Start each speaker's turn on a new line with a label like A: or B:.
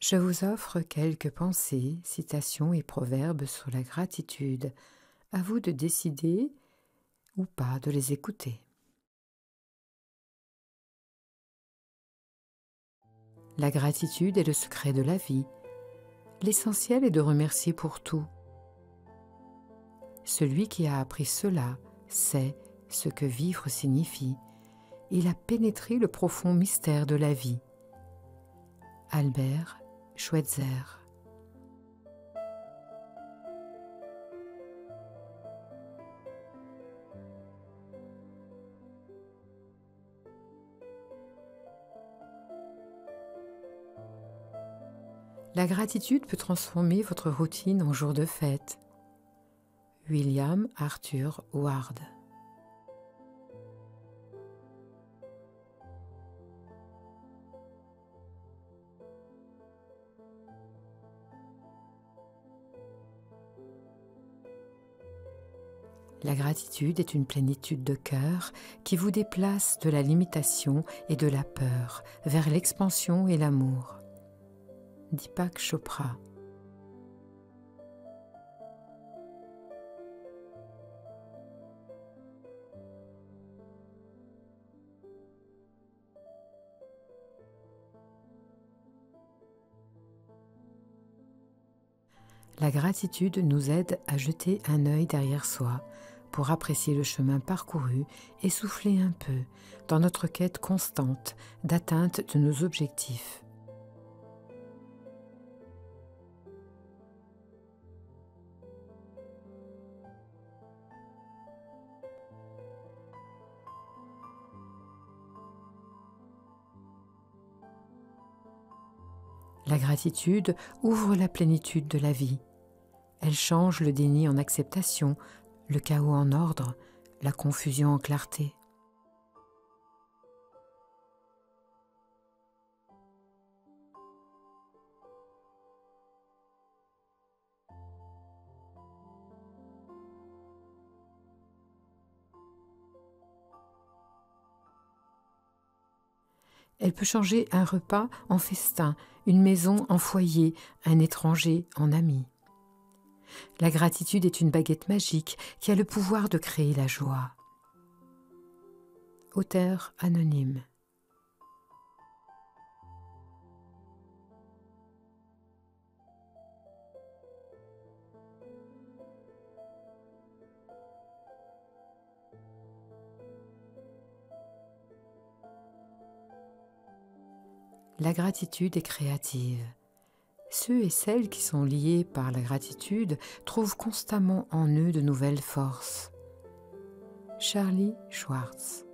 A: je vous offre quelques pensées, citations et proverbes sur la gratitude. À vous de décider ou pas de les écouter. La gratitude est le secret de la vie. L'essentiel est de remercier pour tout. Celui qui a appris cela sait ce que vivre signifie. Il a pénétré le profond mystère de la vie. Albert Schweitzer La gratitude peut transformer votre routine en jour de fête. William Arthur Ward La gratitude est une plénitude de cœur qui vous déplace de la limitation et de la peur vers l'expansion et l'amour. Deepak Chopra La gratitude nous aide à jeter un œil derrière soi pour apprécier le chemin parcouru et souffler un peu dans notre quête constante d'atteinte de nos objectifs. La gratitude ouvre la plénitude de la vie. Elle change le déni en acceptation, le chaos en ordre, la confusion en clarté. Elle peut changer un repas en festin, une maison en foyer, un étranger en ami. La gratitude est une baguette magique qui a le pouvoir de créer la joie. Auteur anonyme. La gratitude est créative. Ceux et celles qui sont liés par la gratitude trouvent constamment en eux de nouvelles forces. Charlie Schwartz